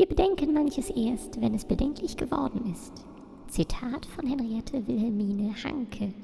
Wir bedenken manches erst, wenn es bedenklich geworden ist. Zitat von Henriette Wilhelmine Hanke